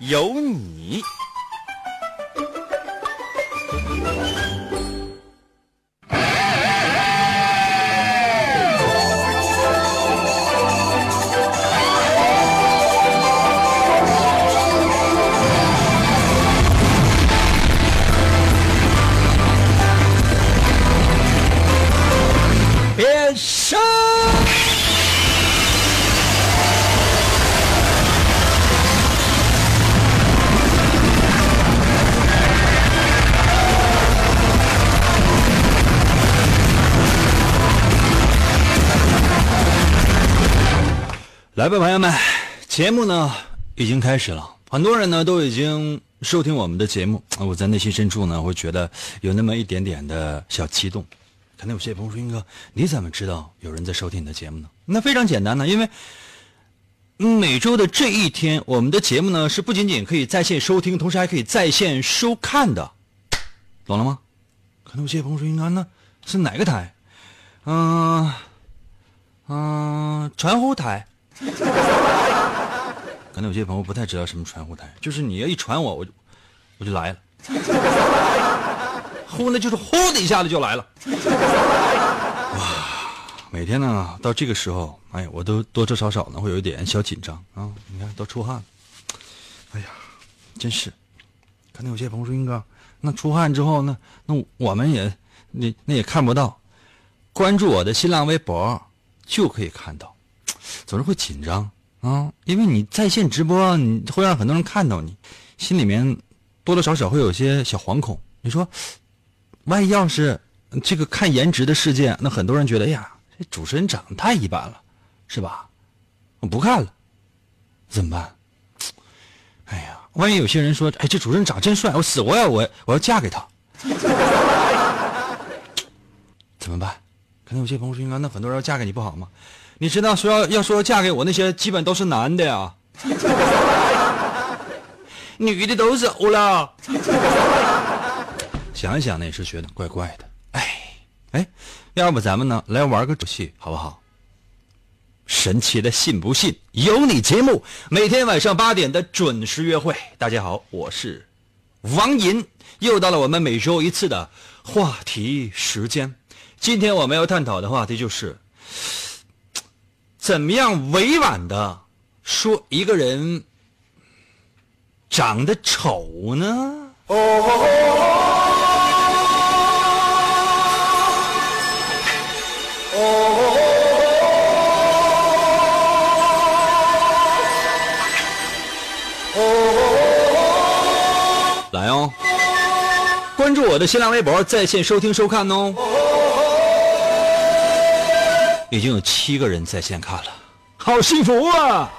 有你。来吧，朋友们，节目呢已经开始了，很多人呢都已经收听我们的节目，我在内心深处呢会觉得有那么一点点的小激动。可能有些朋友说：“英哥，你怎么知道有人在收听你的节目呢？”那非常简单呢，因为每周的这一天，我们的节目呢是不仅仅可以在线收听，同时还可以在线收看的，懂了吗？可能有些朋友说：“英哥，那是哪个台？”嗯嗯，传呼台。可能有些朋友不太知道什么传呼台，就是你要一传我，我就我就来了。呼呢，就是呼的一下子就来了。哇，每天呢到这个时候，哎呀，我都多多少少呢会有一点小紧张啊。你看都出汗了，哎呀，真是。可能有些朋友说：“英哥，那出汗之后，那那我们也那那也看不到。关注我的新浪微博就可以看到。总是会紧张啊，因为你在线直播，你会让很多人看到你，心里面多多少少会有些小惶恐。你说。万一要是这个看颜值的世界，那很多人觉得，哎呀，这主持人长得太一般了，是吧？我不看了，怎么办？哎呀，万一有些人说，哎，这主持人长真帅，我死活要我我要嫁给他，怎么办？可能有些朋友说，那很多人要嫁给你不好吗？你知道说要要说嫁给我那些，基本都是男的呀，女的都走了。想一想呢，也是觉得怪怪的。哎，哎，要不咱们呢来玩个游戏好不好？神奇的信不信由你节目，每天晚上八点的准时约会。大家好，我是王银，又到了我们每周一次的话题时间。今天我们要探讨的话题就是，怎么样委婉的说一个人长得丑呢？哦。来哦！关注我的新浪微博，在线收听收看哦。已经有七个人在线看了，好幸福啊！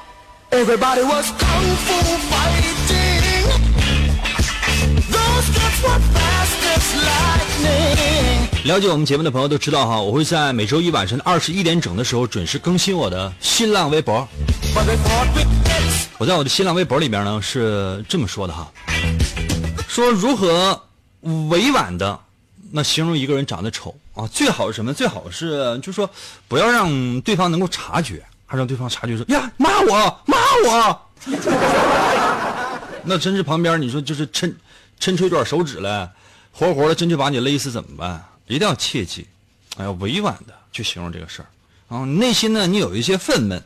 了解我们节目的朋友都知道哈，我会在每周一晚上的二十一点整的时候准时更新我的新浪微博。我在我的新浪微博里边呢是这么说的哈，说如何委婉的那形容一个人长得丑啊，最好是什么？最好是就是说不要让对方能够察觉，还让对方察觉说呀骂我骂我，那真是旁边你说就是抻抻出一段手指来，活活的真就把你勒死怎么办？一定要切记，哎呀，委婉的去形容这个事儿啊。内心呢，你有一些愤懑，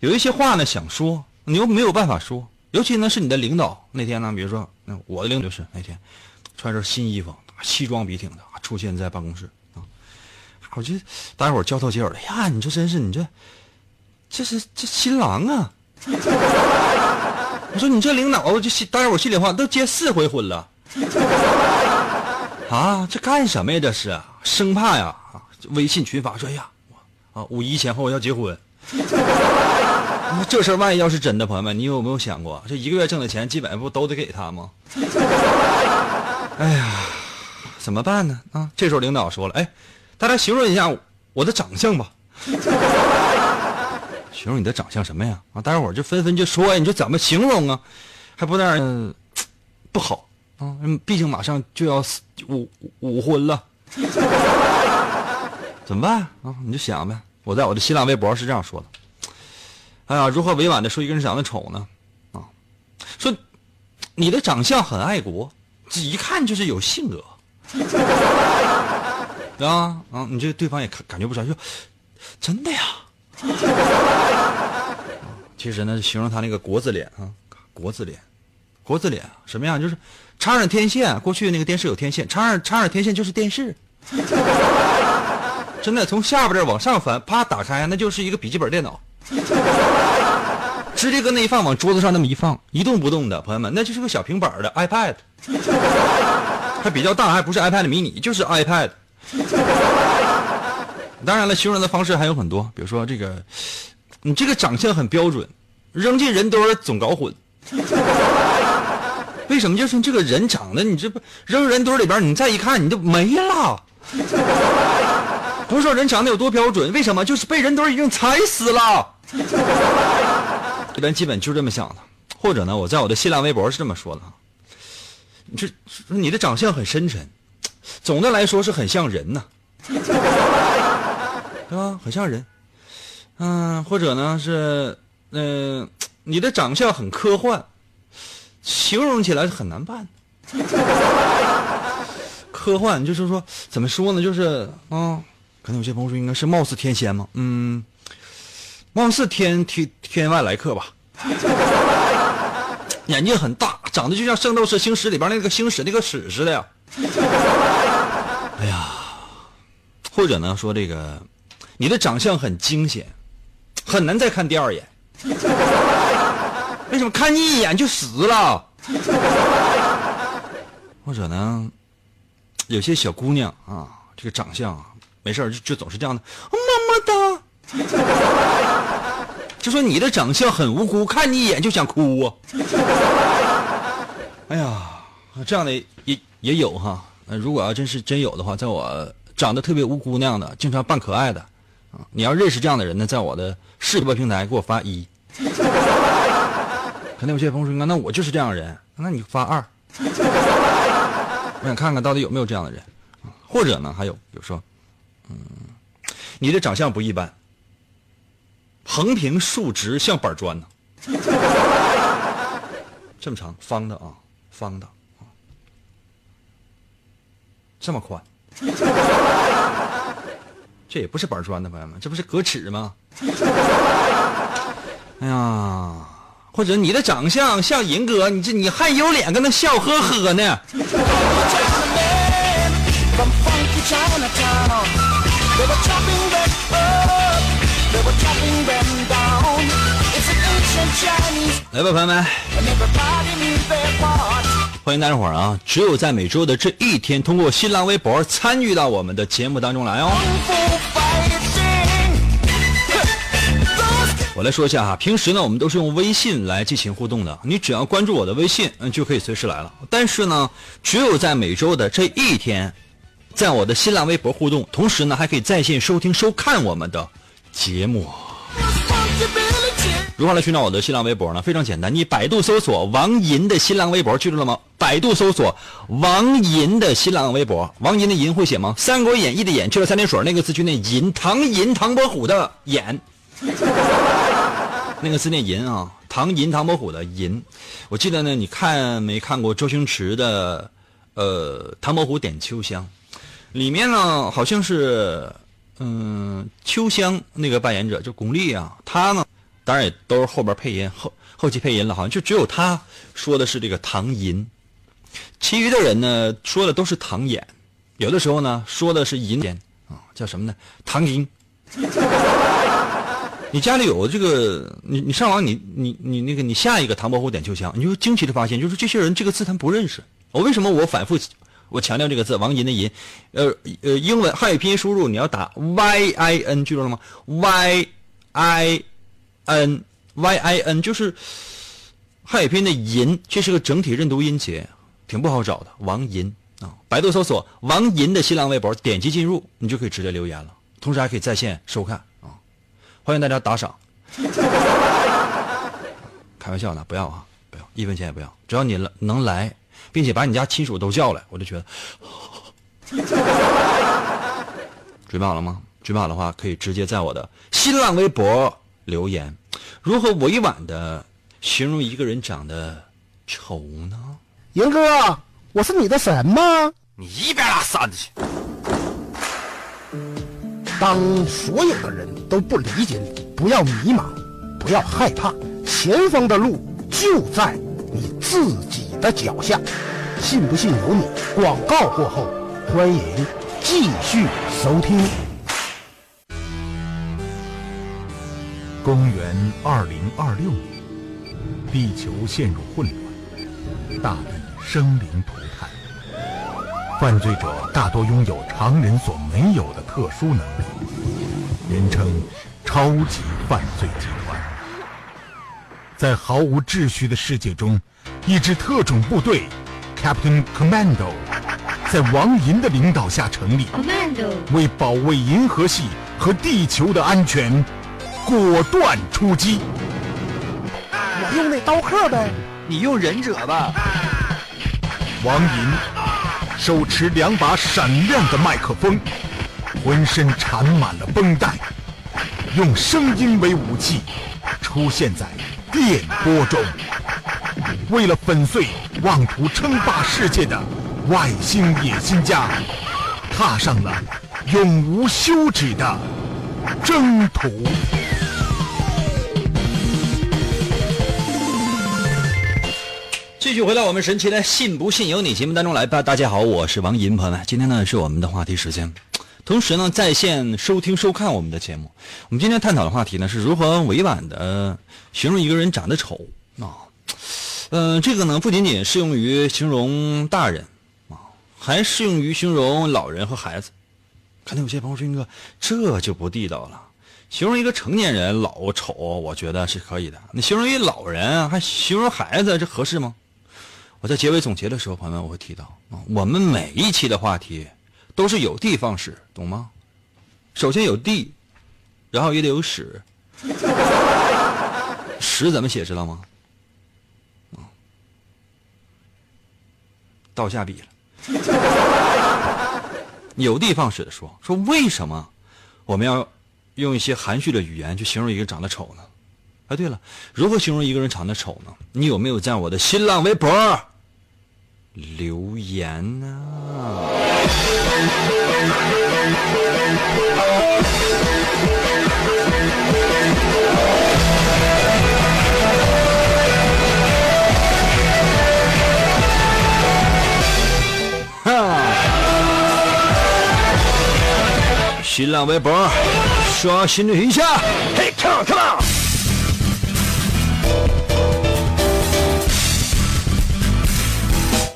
有一些话呢想说，你又没有办法说。尤其呢是你的领导那天呢，比如说，那我的领导就是那天穿着新衣服，西装笔挺的出现在办公室。我就大家伙交头接耳的呀，你这真是你这这是这新郎啊！我说你这领导，我就心大家伙心里话都结四回婚了。啊，这干什么呀？这是生怕呀！微信群发说：“呀，啊，五一前后要结婚。”这事儿万一要是真的，朋友们，你有没有想过，这一个月挣的钱基本上不都得给他吗？哎呀，怎么办呢？啊，这时候领导说了，哎，大家形容一下我的长相吧。形容你的长相什么呀？啊，大家伙就纷纷就说呀，你说怎么形容啊？还不那样，不好啊，毕竟马上就要五五婚了，怎么办啊？你就想呗。我在我的新浪微博是这样说的。哎呀，如何委婉的说一个人长得丑呢？啊，说你的长相很爱国，一看就是有性格。啊啊，你这对方也感感觉不出来，说真的呀。其实呢，形容他那个国字脸啊，国字脸，国字脸什么样？就是插上天线，过去那个电视有天线，插上插上天线就是电视。真的，从下边这往上翻，啪打开，那就是一个笔记本电脑。直接搁那一放，往桌子上那么一放，一动不动的，朋友们，那就是个小平板的 iPad，还比较大，还不是 iPad mini，就是 iPad。当然了，形容的方式还有很多，比如说这个，你这个长相很标准，扔进人堆儿总搞混。为什么？就是这个人长得，你这不扔人堆里边，你再一看，你就没了。不是说人长得有多标准，为什么？就是被人堆已经踩死了。一般基本就这么想的，或者呢，我在我的新浪微博是这么说的：，你这你的长相很深沉，总的来说是很像人呐。对吧？很像人，嗯，或者呢是，嗯，你的长相很科幻，形容起来很难办。科幻就是说，怎么说呢？就是啊，可能有些朋友说应该是貌似天仙嘛，嗯，貌似天天天外来客吧。眼睛很大，长得就像《圣斗士星矢》里边那个星矢那个矢似的呀。哎呀，或者呢说这个。你的长相很惊险，很难再看第二眼。为什么看你一眼就死了？或者呢，有些小姑娘啊，这个长相啊，没事就就总是这样的，么么哒。就说你的长相很无辜，看你一眼就想哭啊。哎呀，这样的也也有哈。如果要真是真有的话，在我长得特别无辜那样的，经常扮可爱的。啊你要认识这样的人呢，在我的视频平台给我发一。肯定有些朋友说，那我就是这样的人，那你发二。我想看看到底有没有这样的人，或者呢，还有比如说，嗯，你的长相不一般，横平竖直像板砖呢，这么长，方的啊，方的，这么宽。这也不是板砖的朋友们，这不是格尺吗？哎呀，或者你的长相像银哥，你这你还有脸跟他笑呵呵呢？来吧，朋友们。欢迎大家伙儿啊！只有在每周的这一天，通过新浪微博参与到我们的节目当中来哦。我来说一下哈，平时呢，我们都是用微信来进行互动的，你只要关注我的微信，嗯，就可以随时来了。但是呢，只有在每周的这一天，在我的新浪微博互动，同时呢，还可以在线收听收看我们的节目。如何来寻找我的新浪微博呢？非常简单，你百度搜索王银的新浪微博，记住了吗？百度搜索王银的新浪微博，王银的银会写吗？《三国演义》的演去了三点水那个字就念银，唐银唐伯虎的演，那个字念银啊，唐银唐伯虎的银。我记得呢，你看没看过周星驰的呃《唐伯虎点秋香》？里面呢好像是嗯秋香那个扮演者就巩俐啊，他呢。当然也都是后边配音后后期配音了，好像就只有他说的是这个唐寅，其余的人呢说的都是唐演，有的时候呢说的是银演啊，叫什么呢？唐银。你家里有这个，你你上网你你你那个你下一个《唐伯虎点秋香》，你就惊奇的发现，就是这些人这个字他不认识。我为什么我反复我强调这个字王银的银？呃呃，英文汉语拼音输入你要打 y i n，记住了吗？y i。N。N Y I N，就是汉语拼音的银，这是个整体认读音节，挺不好找的。王银啊，百度搜索王银的新浪微博，点击进入，你就可以直接留言了，同时还可以在线收看啊。欢迎大家打赏，开玩笑呢，不要啊，不要一分钱也不要，只要你能来，并且把你家亲属都叫来，我就觉得。准备好了吗？准备好的话，可以直接在我的新浪微博留言。如何委婉的形容一个人长得丑呢？银哥，我是你的神吗？你一边拉扇子去！当所有的人都不理解你，不要迷茫，不要害怕，前方的路就在你自己的脚下。信不信由你。广告过后，欢迎继续收听。公元二零二六年，地球陷入混乱，大地生灵涂炭。犯罪者大多拥有常人所没有的特殊能力，人称“超级犯罪集团”。在毫无秩序的世界中，一支特种部队 ——Captain Commando，在王银的领导下成立，为保卫银河系和地球的安全，果断出击。我用那刀客呗，你用忍者吧。王银。手持两把闪亮的麦克风，浑身缠满了绷带，用声音为武器，出现在电波中。为了粉碎妄图称霸世界的外星野心家，踏上了永无休止的征途。继续回到我们神奇的“信不信由你”节目当中来吧。大家好，我是王银，朋友们，今天呢是我们的话题时间，同时呢在线收听收看我们的节目。我们今天探讨的话题呢是如何委婉的形容一个人长得丑啊？嗯，这个呢不仅仅适用于形容大人啊，还适用于形容老人和孩子。可能有些朋友说：“哥，这就不地道了。形容一个成年人老丑，我觉得是可以的。你形容一老人，还形容孩子，这合适吗？”我在结尾总结的时候，朋友们，我会提到啊，我们每一期的话题都是有的放矢，懂吗？首先有地，然后也得有屎，屎怎么写知道吗？啊，倒下笔了。有的放矢的说说为什么我们要用一些含蓄的语言去形容一个长得丑呢？哎，对了，如何形容一个人长得丑呢？你有没有在我的新浪微博？留言呢？哈！新浪微博刷新一下，嘿，come on，come on。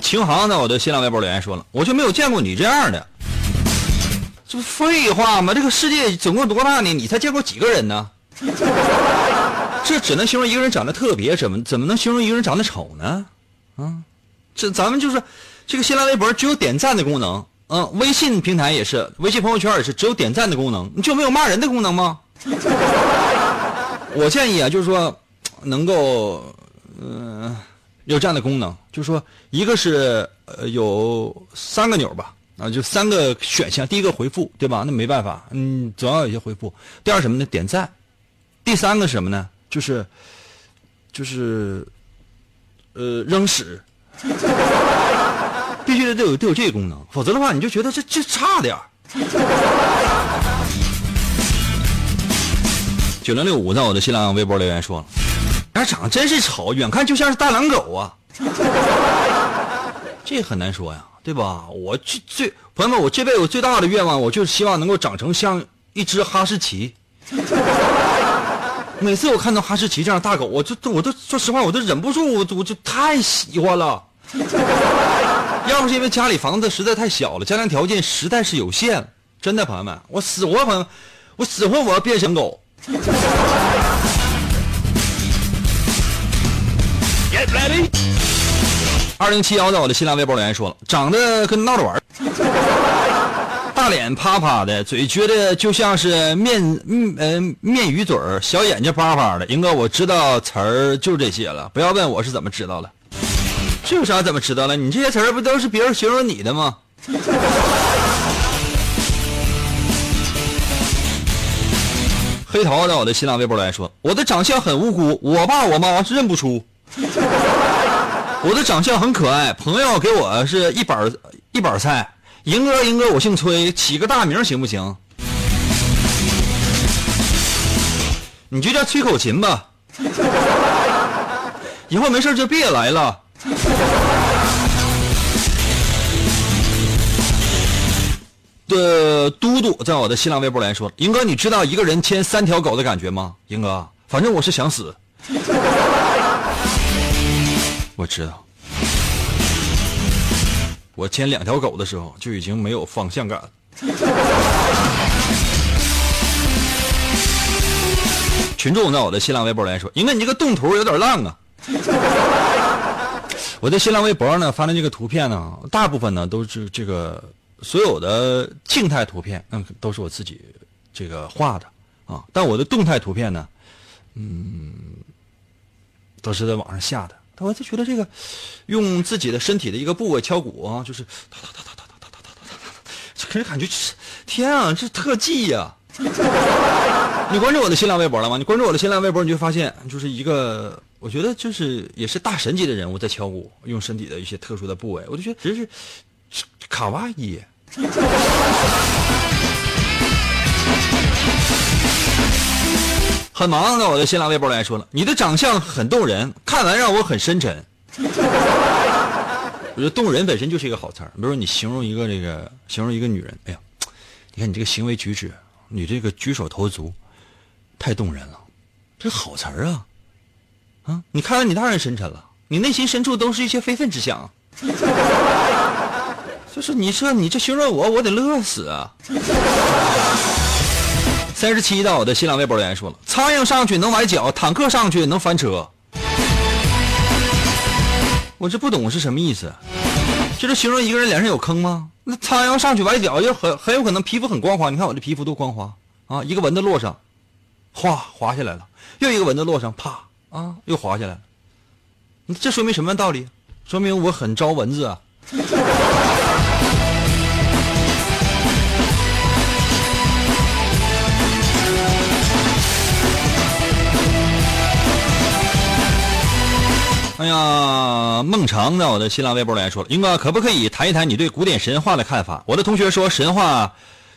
秦航在我的新浪微博留言说了，我就没有见过你这样的，这不废话吗？这个世界总共多大呢？你才见过几个人呢？这只能形容一个人长得特别，怎么怎么能形容一个人长得丑呢？啊，这咱们就是这个新浪微博只有点赞的功能，嗯，微信平台也是，微信朋友圈也是只有点赞的功能，你就没有骂人的功能吗？我建议啊，就是说能够，嗯。有这样的功能，就是说，一个是呃有三个钮吧，啊，就三个选项。第一个回复，对吧？那没办法，嗯，总要有些回复。第二什么呢？点赞。第三个是什么呢？就是就是呃扔屎，必须得得有得有这个功能，否则的话你就觉得这这差点九零六五在我的新浪微博留言说了。他长得真是丑，远看就像是大狼狗啊！这很难说呀，对吧？我最最朋友们，我这辈子最大的愿望，我就是希望能够长成像一只哈士奇。每次我看到哈士奇这样大狗，我就我都说实话，我都忍不住，我我就太喜欢了。要不是因为家里房子实在太小了，家庭条件实在是有限，真的朋友们，我死活朋友，我死活我要变成狗。二零七幺在我的新浪微博留言说了，长得跟闹着玩 大脸啪啪的，嘴撅的就像是面嗯呃面鱼嘴儿，小眼睛巴巴的。英哥，我知道词儿就这些了，不要问我是怎么知道了。这有啥怎么知道了？你这些词儿不都是别人形容你的吗？黑桃在我的新浪微博来说，我的长相很无辜，我爸我妈是认不出。我的长相很可爱，朋友给我是一板一板菜。银哥，银哥，我姓崔，起个大名行不行？你就叫崔口琴吧。以后没事就别来了。的嘟嘟在我的新浪微博来说，银哥，你知道一个人牵三条狗的感觉吗？银哥，反正我是想死。我知道，我牵两条狗的时候就已经没有方向感了。群众在我的新浪微博来说，银哥，你这个动图有点烂啊。我在新浪微博呢发的这个图片呢，大部分呢都是这个。所有的静态图片，嗯，都是我自己这个画的啊。但我的动态图片呢，嗯，都是在网上下的。我就觉得这个用自己的身体的一个部位敲鼓啊，就是哒哒哒哒哒哒哒哒哒哒，就给人感觉天啊，这特技呀！你关注我的新浪微博了吗？你关注我的新浪微博，你就发现就是一个，我觉得就是也是大神级的人物在敲鼓，用身体的一些特殊的部位，我就觉得真是。卡哇伊，很忙的。我的新浪微博来说了，你的长相很动人，看完让我很深沉。我觉得动人本身就是一个好词儿。比如说你形容一个这个，形容一个女人，哎呀，你看你这个行为举止，你这个举手投足，太动人了，这好词儿啊！啊，你看完你当然深沉了，你内心深处都是一些非分之想。就是你说你这形容我，我得乐死啊！三十七到我的新浪微博留言说了：苍蝇上去能崴脚，坦克上去能翻车。我这不懂是什么意思？就是形容一个人脸上有坑吗？那苍蝇上去崴脚，就很很有可能皮肤很光滑。你看我这皮肤多光滑啊！一个蚊子落上，哗滑下来了；又一个蚊子落上，啪啊又滑下来了。这说明什么道理？说明我很招蚊子啊！哎呀，孟尝在我的新浪微博来说了，英哥可不可以谈一谈你对古典神话的看法？我的同学说神话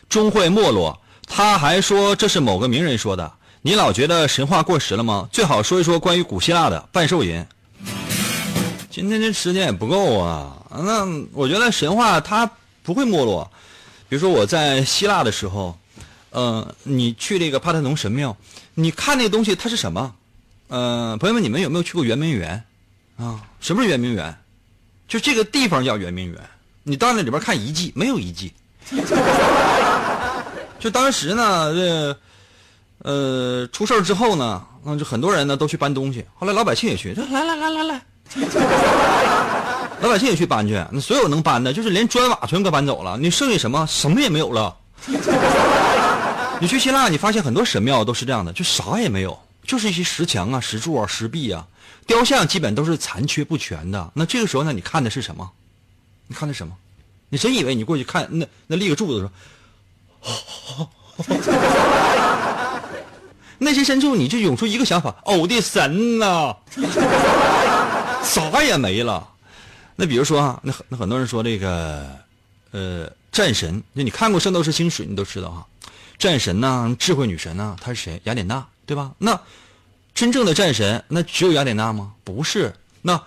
终会没落，他还说这是某个名人说的。你老觉得神话过时了吗？最好说一说关于古希腊的半兽人。今天这时间也不够啊，那我觉得神话它不会没落。比如说我在希腊的时候，呃，你去这个帕特农神庙，你看那东西它是什么？呃，朋友们，你们有没有去过圆明园？啊，什么是圆明园？就这个地方叫圆明园。你到那里边看遗迹，没有遗迹。就当时呢，这呃出事之后呢，那就很多人呢都去搬东西。后来老百姓也去，来来来来来，老百姓也去搬去。那所有能搬的，就是连砖瓦全给搬走了。你剩下什么？什么也没有了。你去希腊，你发现很多神庙都是这样的，就啥也没有，就是一些石墙啊、石柱啊、石壁啊。雕像基本都是残缺不全的，那这个时候呢？你看的是什么？你看的什么？你真以为你过去看那那立个柱子的时候，内心深处你就涌出一个想法：我的神呐，啥也没了。那比如说啊，那很那很多人说这个呃战神，那你看过《圣斗士星矢》，你都知道哈，战神呐，智慧女神呐，她是谁？雅典娜，对吧？那。真正的战神，那只有雅典娜吗？不是。那，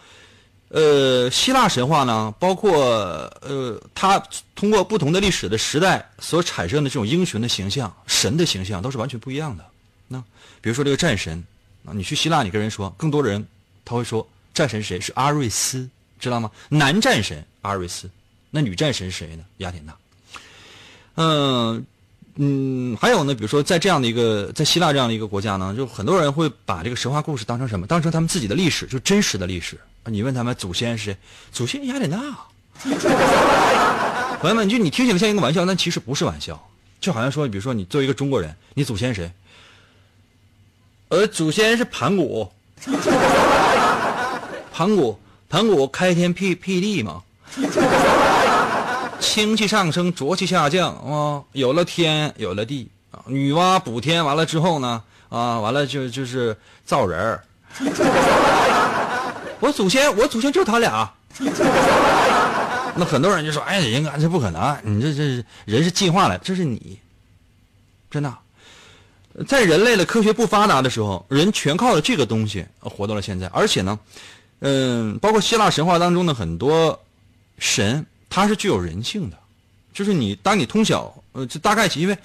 呃，希腊神话呢？包括呃，它通过不同的历史的时代所产生的这种英雄的形象、神的形象，都是完全不一样的。那比如说这个战神啊，你去希腊，你跟人说，更多的人他会说战神谁？是阿瑞斯，知道吗？男战神阿瑞斯，那女战神是谁呢？雅典娜。嗯，嗯，还有呢，比如说在这样的一个在希腊这样的一个国家呢，就很多人会把这个神话故事当成什么？当成他们自己的历史，就真实的历史。你问他们祖先是谁？祖先雅典娜。朋友们，就你听起来像一个玩笑，但其实不是玩笑。就好像说，比如说你作为一个中国人，你祖先谁？呃，祖先是盘古。盘古，盘古开天辟辟地嘛。清气上升，浊气下降啊！有了天，有了地啊！女娲补天完了之后呢，啊，完了就就是造人儿。我祖先，我祖先就他俩。那很多人就说：“哎，人家这不可能，你这这人是进化了，这是你。”真的，在人类的科学不发达的时候，人全靠着这个东西活到了现在。而且呢，嗯，包括希腊神话当中的很多神。它是具有人性的，就是你当你通晓，呃，就大概因为，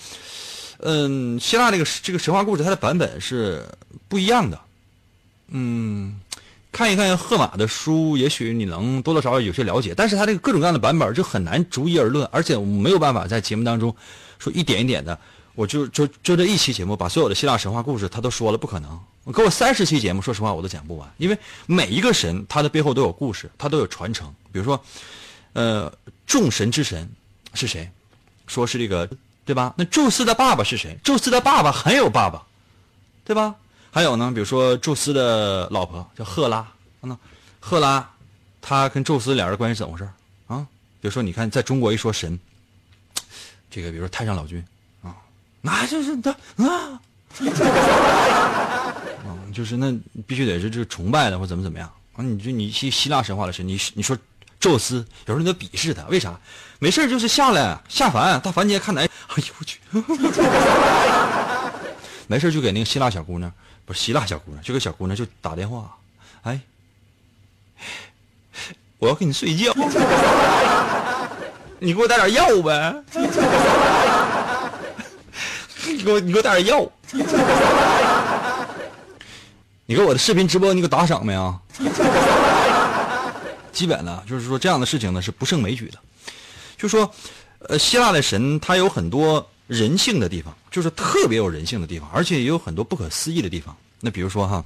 嗯，希腊这个这个神话故事它的版本是不一样的，嗯，看一看荷马的书，也许你能多多少少有些了解，但是它这个各种各样的版本就很难逐一而论，而且我们没有办法在节目当中说一点一点的，我就就就这一期节目把所有的希腊神话故事他都说了，不可能，给我三十期节目，说实话我都讲不完，因为每一个神他的背后都有故事，他都有传承，比如说。呃，众神之神是谁？说是这个，对吧？那宙斯的爸爸是谁？宙斯的爸爸很有爸爸，对吧？还有呢，比如说宙斯的老婆叫赫拉，那赫拉，他跟宙斯俩人关系怎么回事啊？比如说，你看，在中国一说神，这个比如说太上老君啊，那就是他啊，就是那必须得是这崇拜的或怎么怎么样啊？你就你希希腊神话的神，你你说。宙斯有时候都鄙视他，为啥？没事就是下来下凡，到凡间看男。哎呦我去！没事就给那个希腊小姑娘，不是希腊小姑娘，就给小姑娘就打电话。哎，我要跟你睡觉，你给我带点药呗。你给我你给我带点药。你给我的视频直播你给我打赏没啊？基本呢，就是说这样的事情呢是不胜枚举的。就说，呃，希腊的神他有很多人性的地方，就是特别有人性的地方，而且也有很多不可思议的地方。那比如说哈，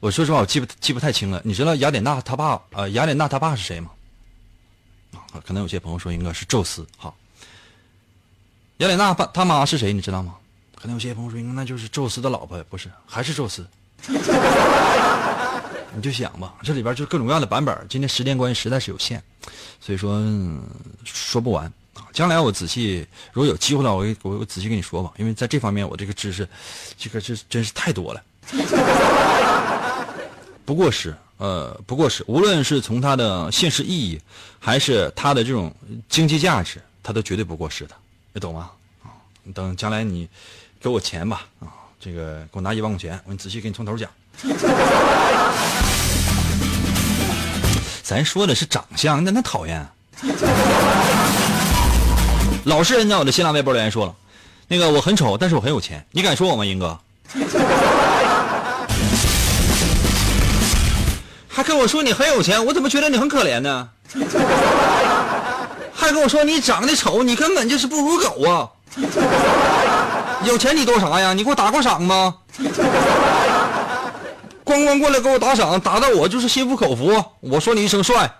我说实话我记不记不太清了。你知道雅典娜他爸呃雅典娜他爸是谁吗？啊，可能有些朋友说应该是宙斯。好，雅典娜爸他妈是谁？你知道吗？可能有些朋友说应该那就是宙斯的老婆，不是，还是宙斯。你就想吧，这里边就是各种各样的版本。今天时间关系实在是有限，所以说说不完啊。将来我仔细，如果有机会了，我我我仔细跟你说吧。因为在这方面，我这个知识，这个这真是太多了。不过是呃，不过是，无论是从它的现实意义，还是它的这种经济价值，它都绝对不过时的，你懂吗？啊，等将来你给我钱吧，啊，这个给我拿一万块钱，我仔细给你从头讲。咱说的是长相，那那讨厌。老实人在我的新浪微博留言说了，那个我很丑，但是我很有钱，你敢说我吗，英哥？还跟我说你很有钱，我怎么觉得你很可怜呢？还跟我说你长得丑，你根本就是不如狗啊！有钱你多啥呀？你给我打过赏吗？咣咣过来给我打赏，打的我就是心服口服。我说你一声帅，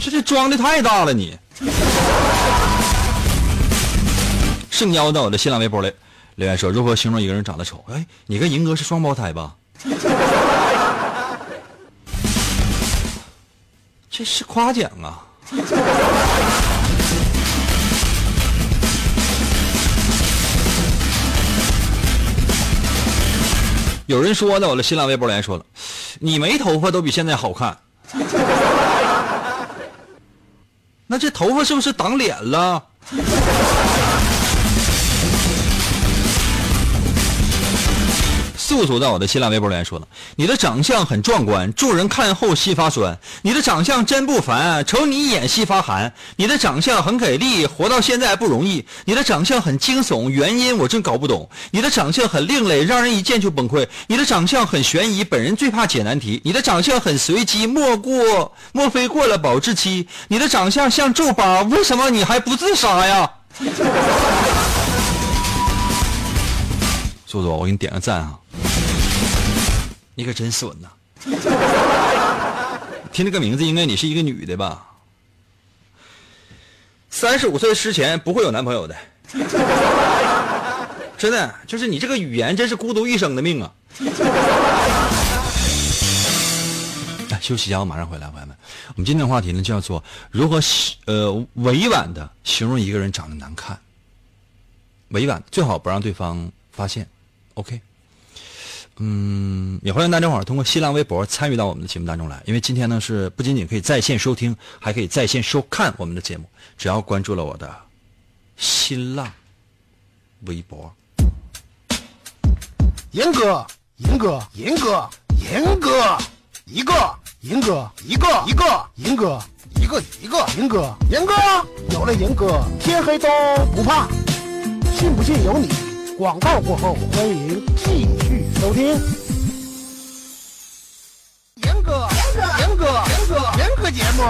这这装的太大了你。盛邀到我的新浪微博来留言说：如何形容一个人长得丑？哎，你跟银哥是双胞胎吧？这是夸奖啊。有人说呢，我的新浪微博来说了，你没头发都比现在好看，那这头发是不是挡脸了？素素在我的新浪微博留言说了：“你的长相很壮观，助人看后心发酸。你的长相真不凡，瞅你一眼心发寒。你的长相很给力，活到现在不容易。你的长相很惊悚，原因我真搞不懂。你的长相很另类，让人一见就崩溃。你的长相很悬疑，本人最怕解难题。你的长相很随机，莫过莫非过了保质期？你的长相像皱巴，为什么你还不自杀呀？” 素素，我给你点个赞啊！你可真损呐！听这个名字，应该你是一个女的吧？三十五岁之前不会有男朋友的，真的，就是你这个语言真是孤独一生的命啊！来休息一下，我马上回来，朋友们。我们今天的话题呢，叫做如何呃委婉的形容一个人长得难看。委婉，最好不让对方发现。OK，嗯，也欢迎大家伙儿通过新浪微博参与到我们的节目当中来，因为今天呢是不仅仅可以在线收听，还可以在线收看我们的节目。只要关注了我的新浪微博，严哥，严哥，严哥，严哥，一个，严哥，一个，一个，严哥，一个，一个，严哥，严哥，有了严哥，天黑都不怕，信不信由你。广告过后，欢迎继续收听。目，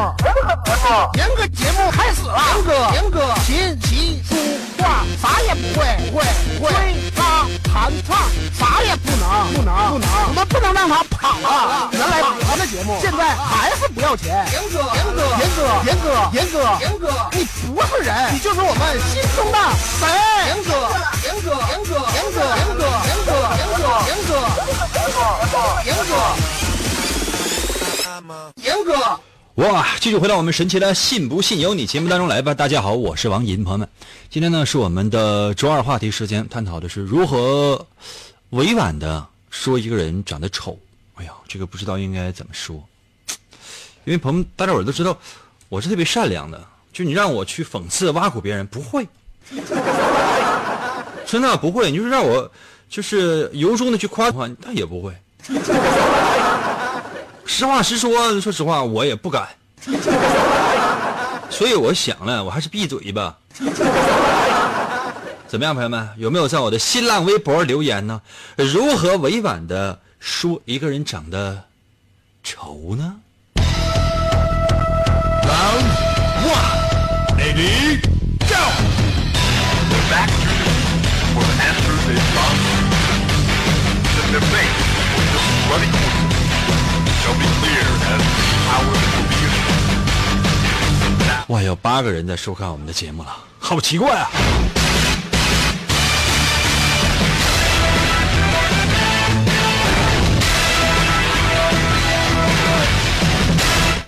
严哥节目开始了。严哥，严哥，琴棋书画啥也不会，不会，不会。吹拉弹唱啥也不能，不能，不能。我们不能让他跑了。原来跑的节目，现在还是不要钱。严哥，严哥，严哥，严哥，严哥，严哥，你不是人，你就是我们心中的神。严哥，严哥，严哥，严哥，严哥，严哥，严哥，严哥，严哥，严哥。哇！继续回到我们神奇的“信不信由你”节目当中来吧。大家好，我是王银，朋友们，今天呢是我们的周二话题时间，探讨的是如何委婉的说一个人长得丑。哎呀，这个不知道应该怎么说，因为朋友们大家伙都知道，我是特别善良的，就你让我去讽刺挖苦别人，不会，真的不会。你就是让我就是由衷的去夸夸，那也不会。实话实说说实话我也不敢。所以我想呢我还是闭嘴吧。怎么样朋友们有没有在我的新浪微博留言呢？如何委婉的说一个人长得丑呢？Roundoneababygo 哇，有八个人在收看我们的节目了，好奇怪啊！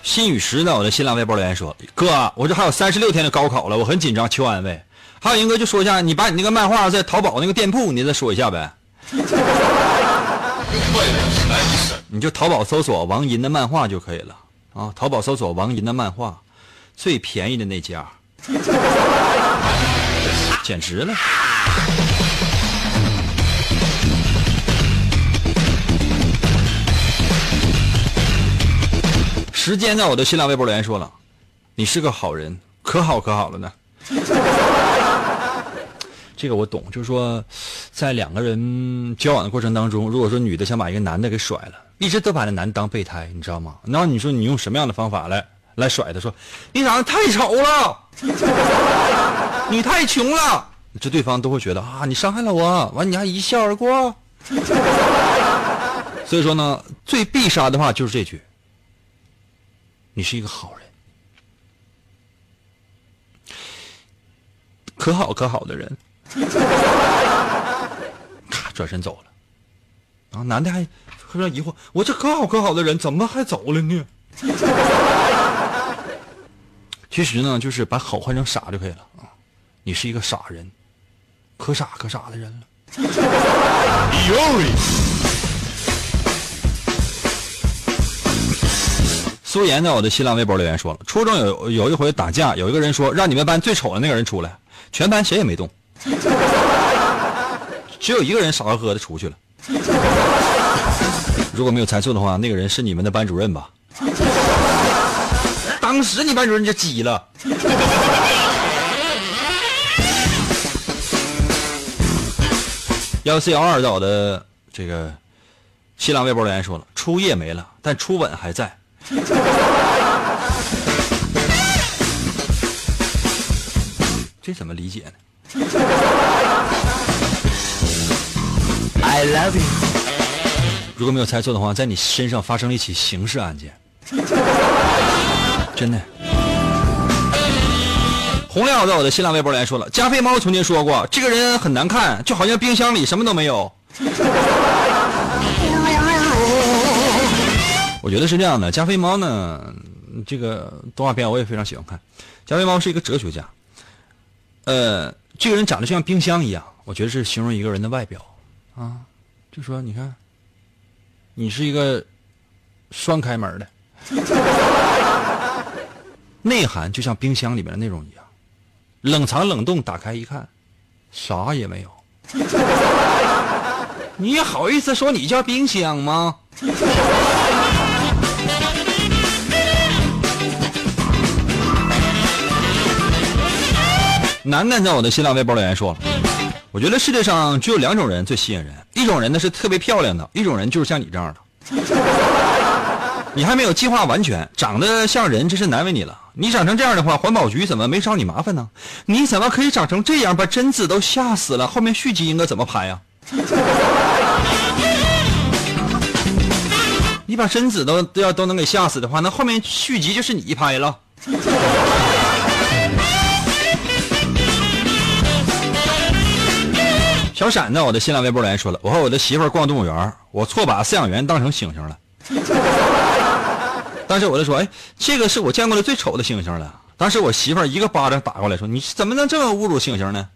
新雨石呢？我的新浪微博留言说：“哥，我这还有三十六天的高考了，我很紧张，求安慰。”还有英哥就说一下，你把你那个漫画在淘宝那个店铺，你再说一下呗。你就淘宝搜索王银的漫画就可以了啊！淘宝搜索王银的漫画，最便宜的那家，简直了！时间在我的新浪微博留言说了，你是个好人，可好可好了呢。这个我懂，就是说，在两个人交往的过程当中，如果说女的想把一个男的给甩了，一直都把那男的当备胎，你知道吗？然后你说你用什么样的方法来来甩他？说你长得太丑了，你太穷了，这对方都会觉得啊，你伤害了我，完你还一笑而过。所以说呢，最必杀的话就是这句：你是一个好人，可好可好的人。咔，转身走了。然后男的还非常疑惑：“我这可好可好的人，怎么还走了呢？” 其实呢，就是把好换成傻就可以了啊！你是一个傻人，可傻可傻的人了。苏妍在我的新浪微博留言说了：初中有有一回打架，有一个人说让你们班最丑的那个人出来，全班谁也没动。只有一个人傻呵呵的出去了。如果没有猜错的话，那个人是你们的班主任吧？当时你班主任就急了。幺四幺二在我的这个新浪微博留言说了，初夜没了，但初吻还在。这怎么理解呢 I love you。如果没有猜错的话，在你身上发生了一起刑事案件，真的。红亮在我的新浪微博来说了，加菲猫曾经说过，这个人很难看，就好像冰箱里什么都没有。我觉得是这样的，加菲猫呢，这个动画片我也非常喜欢看。加菲猫是一个哲学家。呃，这个人长得就像冰箱一样，我觉得是形容一个人的外表，啊，就说你看，你是一个双开门的，内涵就像冰箱里面的内容一样，冷藏冷冻，打开一看，啥也没有。你好意思说你叫冰箱吗？楠楠在我的新浪微博留言说了，我觉得世界上只有两种人最吸引人，一种人呢是特别漂亮的，一种人就是像你这样的。你还没有计划完全，长得像人真是难为你了。你长成这样的话，环保局怎么没找你麻烦呢？你怎么可以长成这样，把贞子都吓死了？后面续集应该怎么拍呀？你把贞子都都要都能给吓死的话，那后面续集就是你拍了。小闪在我的新浪微博来说了，我和我的媳妇儿逛动物园，我错把饲养员当成猩猩了。当时我就说，哎，这个是我见过的最丑的猩猩了。当时我媳妇儿一个巴掌打过来，说，你怎么能这么侮辱猩猩呢？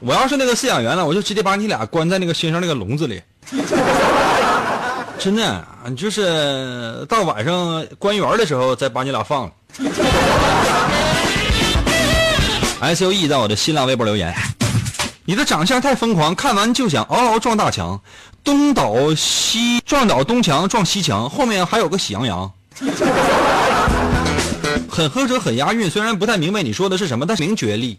我要是那个饲养员呢，我就直接把你俩关在那个猩猩那个笼子里。真的，就是到晚上关园的时候再把你俩放了。S U E 在我的新浪微博留言，你的长相太疯狂，看完就想嗷嗷撞大墙，东倒西撞倒东墙撞西墙，后面还有个喜羊羊，很喝者很押韵，虽然不太明白你说的是什么，但是名绝力。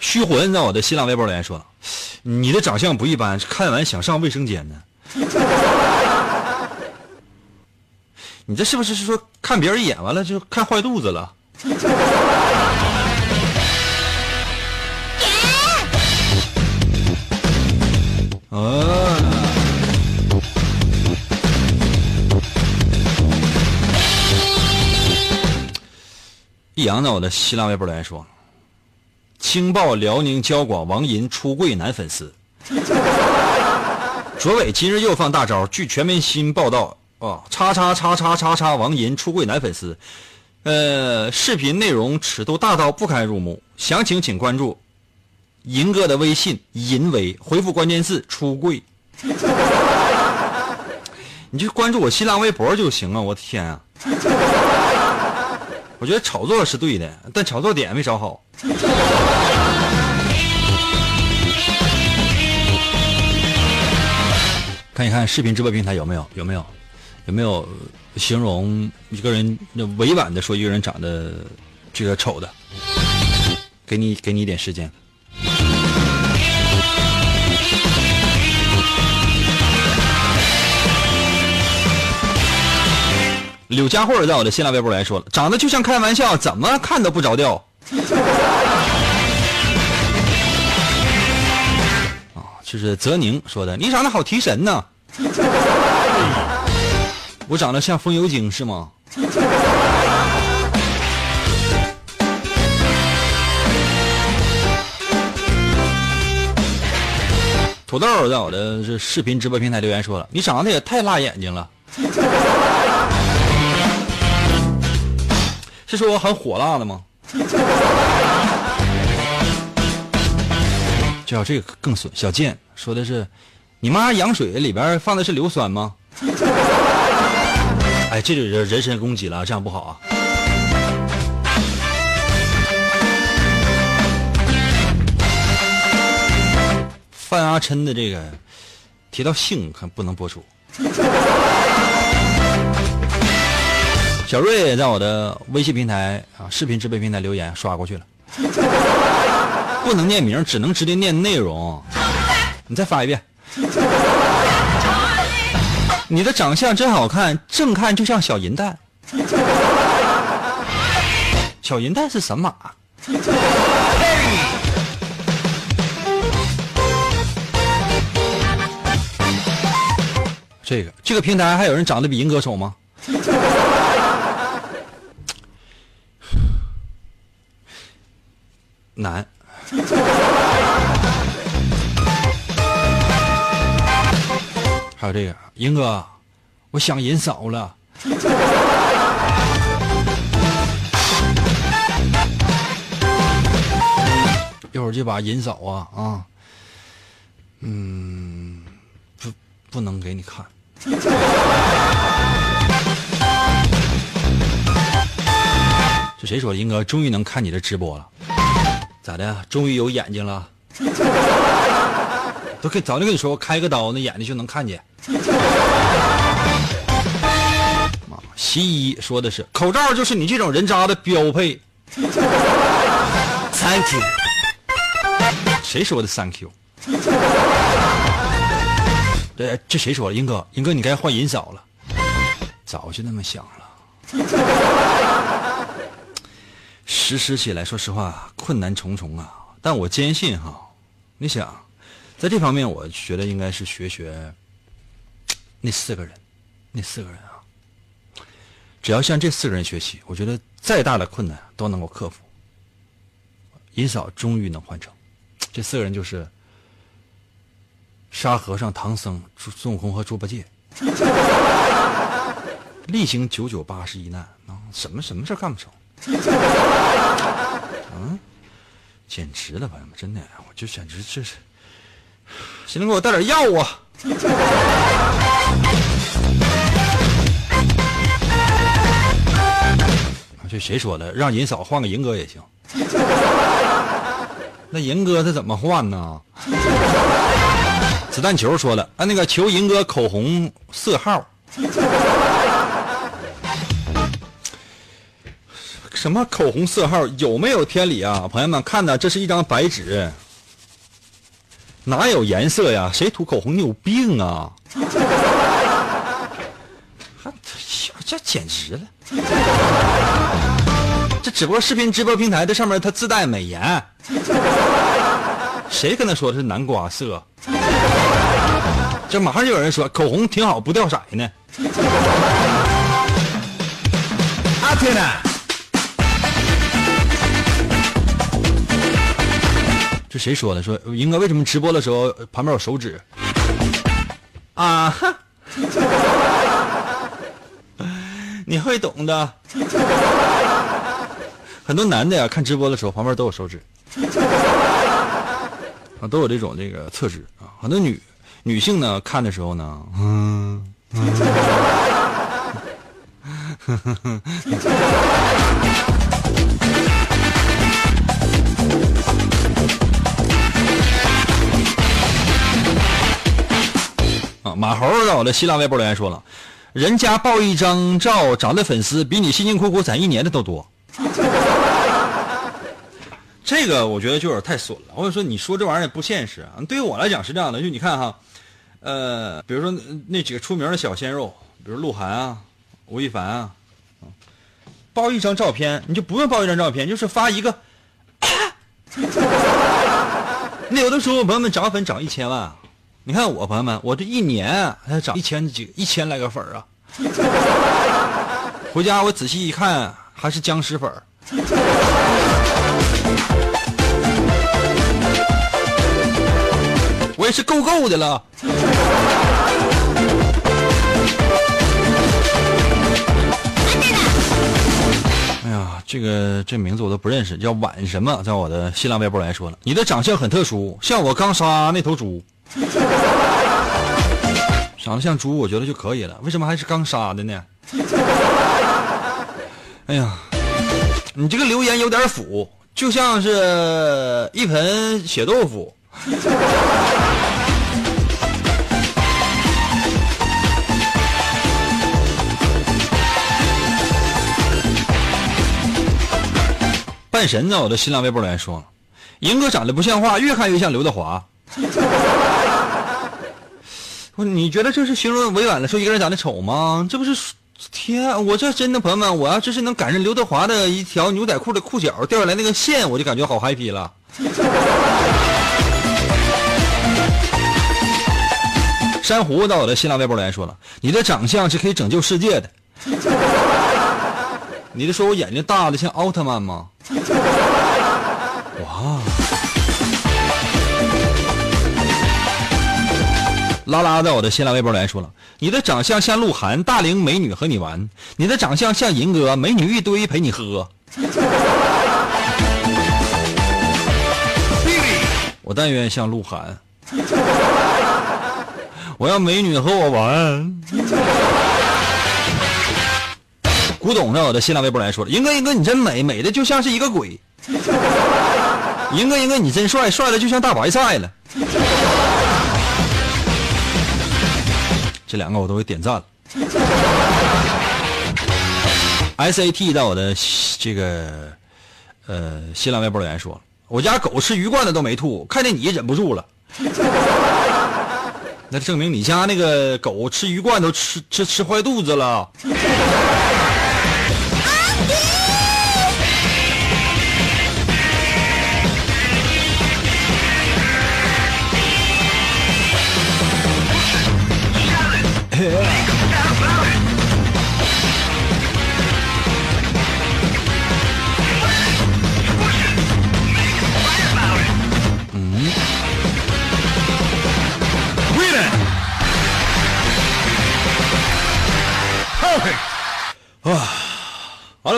虚魂在我的新浪微博留言说，你的长相不一般，看完想上卫生间呢。你这是不是是说看别人一眼完了就看坏肚子了？啊！易阳在我的新浪微博留言说：“青报辽宁交广王银出柜男粉丝。”卓伟今日又放大招，据全明星报道。哦，叉叉叉叉叉叉王银出柜男粉丝，呃，视频内容尺度大到不堪入目，详情请关注银哥的微信银为，回复关键字出柜，你就关注我新浪微博就行了。我的天啊，我觉得炒作是对的，但炒作点没找好。看一看视频直播平台有没有，有没有？有没有形容一个人委婉的说一个人长得这个丑的？给你给你一点时间。柳家慧在我的新浪微博来说了，长得就像开玩笑，怎么看都不着调。啊，就是泽宁说的，你长得好提神呢。我长得像风油精是吗？土豆在我的这视频直播平台留言说了：“你长得也太辣眼睛了。”是说我很火辣的吗？叫这个更损。小贱说的是：“你妈羊水里边放的是硫酸吗？”哎这就是人身攻击了这样不好啊。范阿琛的这个提到性可不能播出。小瑞也在我的微信平台啊视频直播平台留言刷过去了。不能念名只能直接念内容。你再发一遍。你的长相真好看，正看就像小银蛋。小银蛋是神马。这个这个平台还有人长得比银哥丑吗？难。还有这个银哥，我想银嫂了。一会儿就把银嫂啊啊，嗯，不不能给你看。这谁说的？英哥终于能看你的直播了，咋的？终于有眼睛了？都跟早就跟你说我，开个刀那眼睛就能看见。西医说的是口罩就是你这种人渣的标配。Thank you。谁说的 Thank you？这这谁说的？英哥，英哥你该换银嫂了。早就那么想了。实施起来，说实话困难重重啊。但我坚信哈，你想，在这方面，我觉得应该是学学那四个人，那四个人啊。只要向这四个人学习，我觉得再大的困难都能够克服。银嫂终于能换成，这四个人就是沙和尚、唐僧、孙悟空和猪八戒。历经九九八十一难啊，什么什么事干不成？嗯，简直了，朋友们，真的，我就简直这是，谁能给我带点药 啊？这谁说的？让银嫂换个银哥也行。那银哥他怎么换呢？子弹球说了，啊，那个求银哥口红色号。什么口红色号？有没有天理啊？朋友们，看的这是一张白纸，哪有颜色呀？谁涂口红？你有病啊！这简直了！这只不过视频直播平台，这上面它自带美颜。谁跟他说的是南瓜色？这马上就有人说口红挺好，不掉色呢。阿天呐！这谁说的？说英哥为什么直播的时候旁边有手指？啊哈！你会懂的。很多男的呀，看直播的时候旁边都有手指，啊，都有这种这个侧指啊。很多女女性呢看的时候呢，嗯。啊，马猴在我的新浪微博留言说了，人家爆一张照，涨的粉丝比你辛辛苦苦攒一年的都多。这个我觉得就有点太损了。或者说你说这玩意儿也不现实啊。对于我来讲是这样的，就你看哈，呃，比如说那几个出名的小鲜肉，比如鹿晗啊、吴亦凡啊，爆一张照片，你就不用爆一张照片，就是发一个。那有的时候朋友们涨粉涨一千万。你看我朋友们，我这一年才涨一千几一千来个粉啊！回家我仔细一看，还是僵尸粉我也是够够的了。哎呀，这个这名字我都不认识，叫晚什么？在我的新浪微博来说了，你的长相很特殊，像我刚杀那头猪。长得像猪，我觉得就可以了。为什么还是刚杀的呢？哎呀，你这个留言有点腐，就像是一盆血豆腐。半神在我的新浪微博留言说：“赢哥长得不像话，越看越像刘德华。”不，你觉得这是形容委婉的说一个人长得丑吗？这不是天，我这真的朋友们，我要这是能赶上刘德华的一条牛仔裤的裤脚掉下来那个线，我就感觉好 happy 了。珊瑚到我的新浪微博留言说了，你的长相是可以拯救世界的。你是说我眼睛大的像奥特曼吗？哇！拉拉在我的新浪微博来说了，你的长相像鹿晗，大龄美女和你玩；你的长相像银哥，美女一堆陪你喝。我但愿像鹿晗，我要美女和我玩。古董在我的新浪微博来说了，银哥银哥你真美，美的就像是一个鬼。银哥银哥你真帅，帅的就像大白菜了。这两个我都给点赞了。SAT 在我的这个呃新浪微博留言说，我家狗吃鱼罐子都没吐，看见你忍不住了。那证明你家那个狗吃鱼罐头吃吃吃坏肚子了。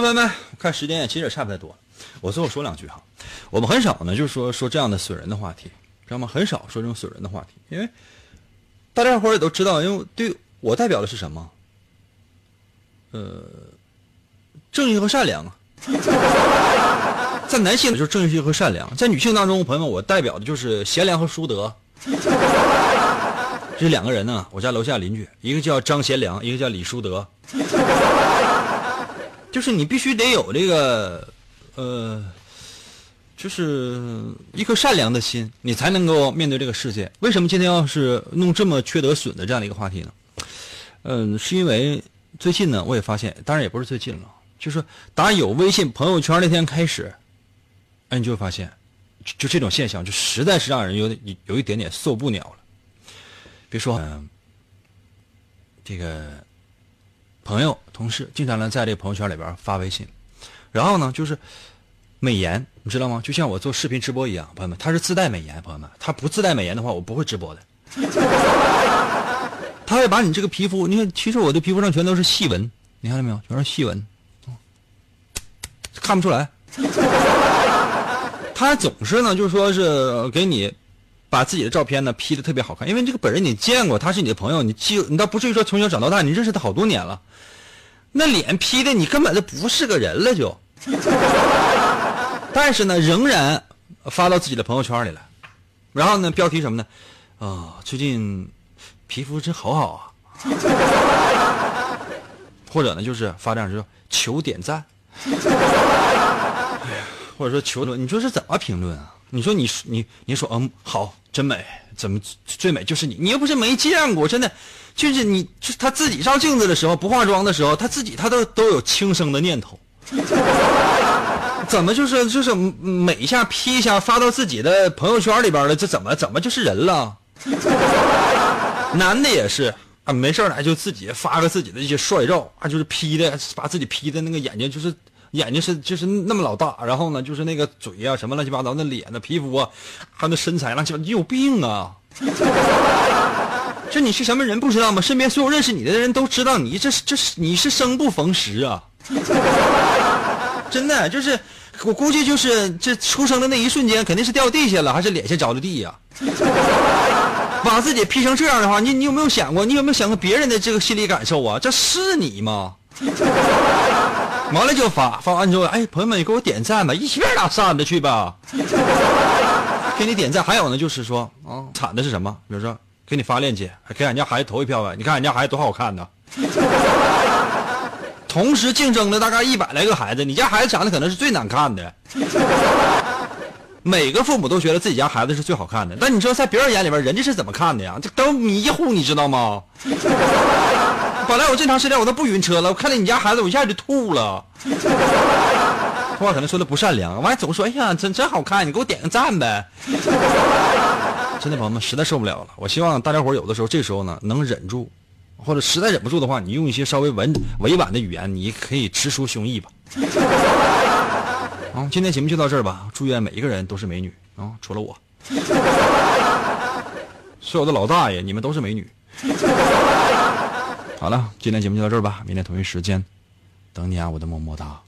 好了，朋友们，看时间其实也差不太多。我最后说两句哈，我们很少呢，就是说说这样的损人的话题，知道吗？很少说这种损人的话题，因为大家伙也都知道，因为对我代表的是什么？呃，正义和善良啊。在男性就是正义和善良，在女性当中，朋友们，我代表的就是贤良和淑德。这两个人呢，我家楼下邻居，一个叫张贤良，一个叫李淑德。就是你必须得有这个，呃，就是一颗善良的心，你才能够面对这个世界。为什么今天要是弄这么缺德损的这样的一个话题呢？嗯，是因为最近呢，我也发现，当然也不是最近了，就是打有微信朋友圈那天开始，哎，你就会发现，就这种现象，就实在是让人有点有一点点受不了了。别说，嗯，这个。朋友、同事经常呢在这朋友圈里边发微信，然后呢就是美颜，你知道吗？就像我做视频直播一样，朋友们，它是自带美颜，朋友们，它不自带美颜的话，我不会直播的。他会把你这个皮肤，你看，其实我的皮肤上全都是细纹，你看到没有？全是细纹，看不出来。他总是呢，就说是给你。把自己的照片呢 P 的特别好看，因为这个本人你见过，他是你的朋友，你记你倒不至于说从小长到大，你认识他好多年了，那脸 P 的你根本就不是个人了就。但是呢，仍然发到自己的朋友圈里了，然后呢，标题什么呢？啊，最近皮肤真好好啊，或者呢，就是发这样就说求点赞，或者说求，你说是怎么评论啊？你说你你你说嗯好真美怎么最美就是你你又不是没见过真的，就是你就他自己照镜子的时候不化妆的时候他自己他都都有轻生的念头，怎么就是就是美一下 P 一下发到自己的朋友圈里边了这怎么怎么就是人了？男的也是啊没事来就自己发个自己的一些帅照啊就是 P 的把自己 P 的那个眼睛就是。眼睛是就是那么老大，然后呢，就是那个嘴啊，什么乱七八糟，那脸的皮肤啊，还有那身材乱七八，你有病啊！这你是什么人不知道吗？身边所有认识你的人都知道你这是这是你是生不逢时啊！真的就是，我估计就是这出生的那一瞬间肯定是掉地下了，还是脸先着的地呀？把自己 P 成这样的话，你你有没有想过？你有没有想过别人的这个心理感受啊？这是你吗？完了就发，发完之后，哎，朋友们，你给我点赞吧，一起打散的去吧，给你点赞。还有呢，就是说，啊，惨的是什么？比如说，给你发链接，还给俺家孩子投一票呗。你看俺家孩子多好看呢，同时竞争的大概一百来个孩子，你家孩子长得可能是最难看的。每个父母都觉得自己家孩子是最好看的，但你说在别人眼里边，人家是怎么看的呀？这都迷糊，你知道吗？本来我这长时间我都不晕车了，我看见你家孩子，我一下就吐了。话可能说的不善良，完还总说哎呀，真真好看，你给我点个赞呗。真的朋友们，实在受不了了。我希望大家伙有的时候这时候呢能忍住，或者实在忍不住的话，你用一些稍微文委婉的语言，你可以直抒胸臆吧。啊，今天节目就到这儿吧。祝愿每一个人都是美女啊，除了我。所有的老大爷，你们都是美女。好了，今天节目就到这儿吧。明天同一时间，等你啊，我的么么哒。